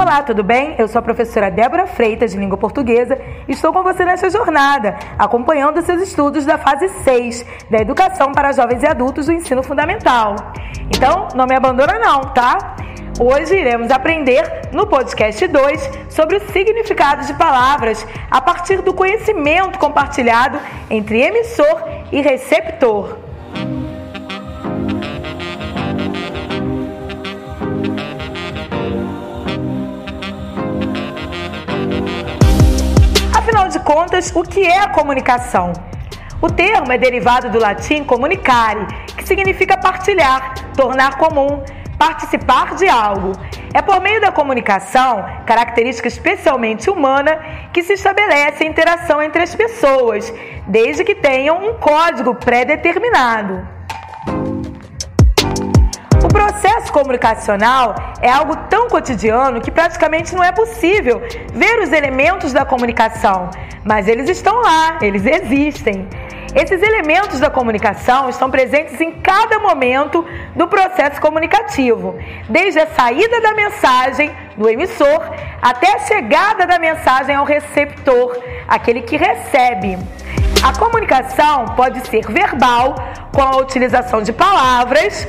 Olá, tudo bem? Eu sou a professora Débora Freitas, de Língua Portuguesa, e estou com você nesta jornada, acompanhando seus estudos da fase 6 da Educação para Jovens e Adultos do Ensino Fundamental. Então, não me abandona não, tá? Hoje iremos aprender no podcast 2 sobre o significado de palavras a partir do conhecimento compartilhado entre emissor e receptor. Afinal de contas, o que é a comunicação? O termo é derivado do latim comunicare, que significa partilhar, tornar comum, participar de algo. É por meio da comunicação, característica especialmente humana, que se estabelece a interação entre as pessoas, desde que tenham um código pré-determinado. Processo comunicacional é algo tão cotidiano que praticamente não é possível ver os elementos da comunicação, mas eles estão lá, eles existem. Esses elementos da comunicação estão presentes em cada momento do processo comunicativo, desde a saída da mensagem do emissor até a chegada da mensagem ao receptor, aquele que recebe. A comunicação pode ser verbal, com a utilização de palavras,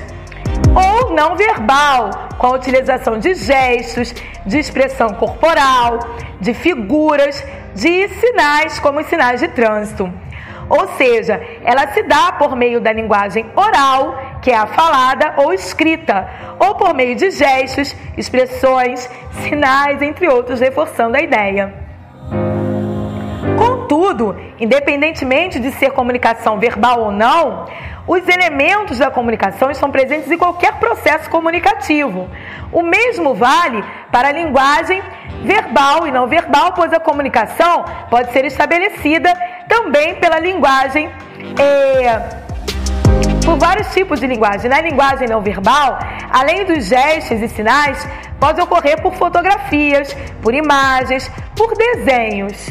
ou não verbal, com a utilização de gestos, de expressão corporal, de figuras, de sinais, como os sinais de trânsito. Ou seja, ela se dá por meio da linguagem oral, que é a falada ou escrita, ou por meio de gestos, expressões, sinais, entre outros, reforçando a ideia. Contudo, independentemente de ser comunicação verbal ou não, os elementos da comunicação estão presentes em qualquer processo comunicativo. O mesmo vale para a linguagem verbal e não verbal, pois a comunicação pode ser estabelecida também pela linguagem. É, por vários tipos de linguagem. Na linguagem não verbal, além dos gestos e sinais, pode ocorrer por fotografias, por imagens, por desenhos.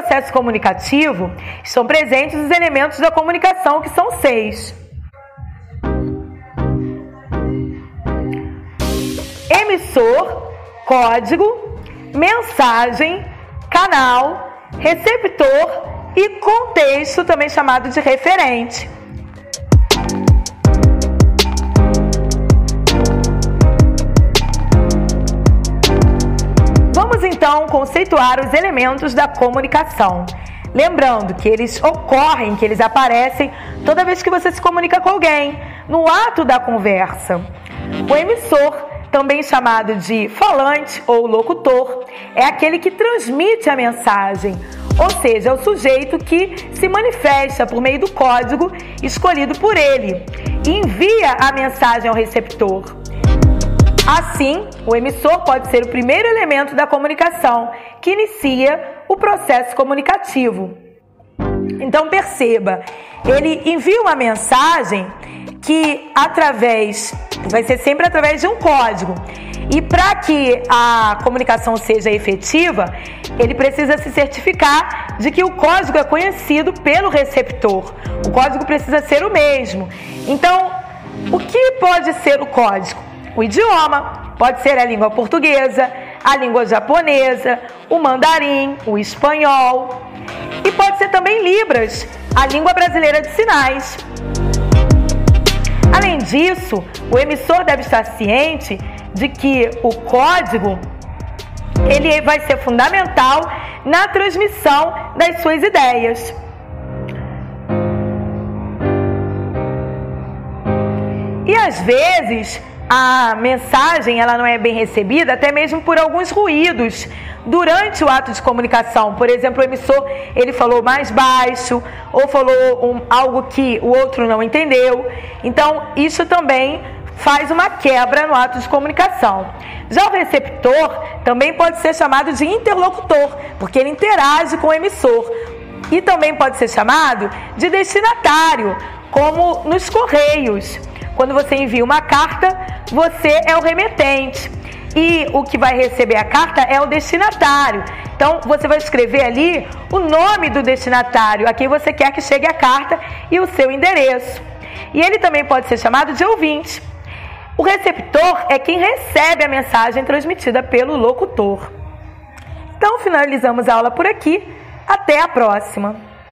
Processo comunicativo, estão presentes os elementos da comunicação, que são seis. Emissor, código, mensagem, canal, receptor e contexto, também chamado de referente. Vamos então conceituar os elementos da comunicação. Lembrando que eles ocorrem, que eles aparecem toda vez que você se comunica com alguém, no ato da conversa. O emissor, também chamado de falante ou locutor, é aquele que transmite a mensagem, ou seja, é o sujeito que se manifesta por meio do código escolhido por ele e envia a mensagem ao receptor. Assim, o emissor pode ser o primeiro elemento da comunicação que inicia o processo comunicativo. Então perceba, ele envia uma mensagem que através vai ser sempre através de um código. E para que a comunicação seja efetiva, ele precisa se certificar de que o código é conhecido pelo receptor. O código precisa ser o mesmo. Então, o que pode ser o código? O idioma, pode ser a língua portuguesa, a língua japonesa, o mandarim, o espanhol. E pode ser também Libras, a língua brasileira de sinais. Além disso, o emissor deve estar ciente de que o código ele vai ser fundamental na transmissão das suas ideias. E às vezes a mensagem ela não é bem recebida, até mesmo por alguns ruídos durante o ato de comunicação. Por exemplo, o emissor ele falou mais baixo ou falou um, algo que o outro não entendeu. Então, isso também faz uma quebra no ato de comunicação. Já o receptor também pode ser chamado de interlocutor, porque ele interage com o emissor. E também pode ser chamado de destinatário, como nos correios. Quando você envia uma carta, você é o remetente. E o que vai receber a carta é o destinatário, Então, você vai escrever ali o nome do destinatário, a quem você quer que chegue a carta e o seu endereço. E ele também pode ser chamado de ouvinte. O receptor é quem recebe a mensagem transmitida pelo locutor. Então, finalizamos a aula por aqui. Até a próxima!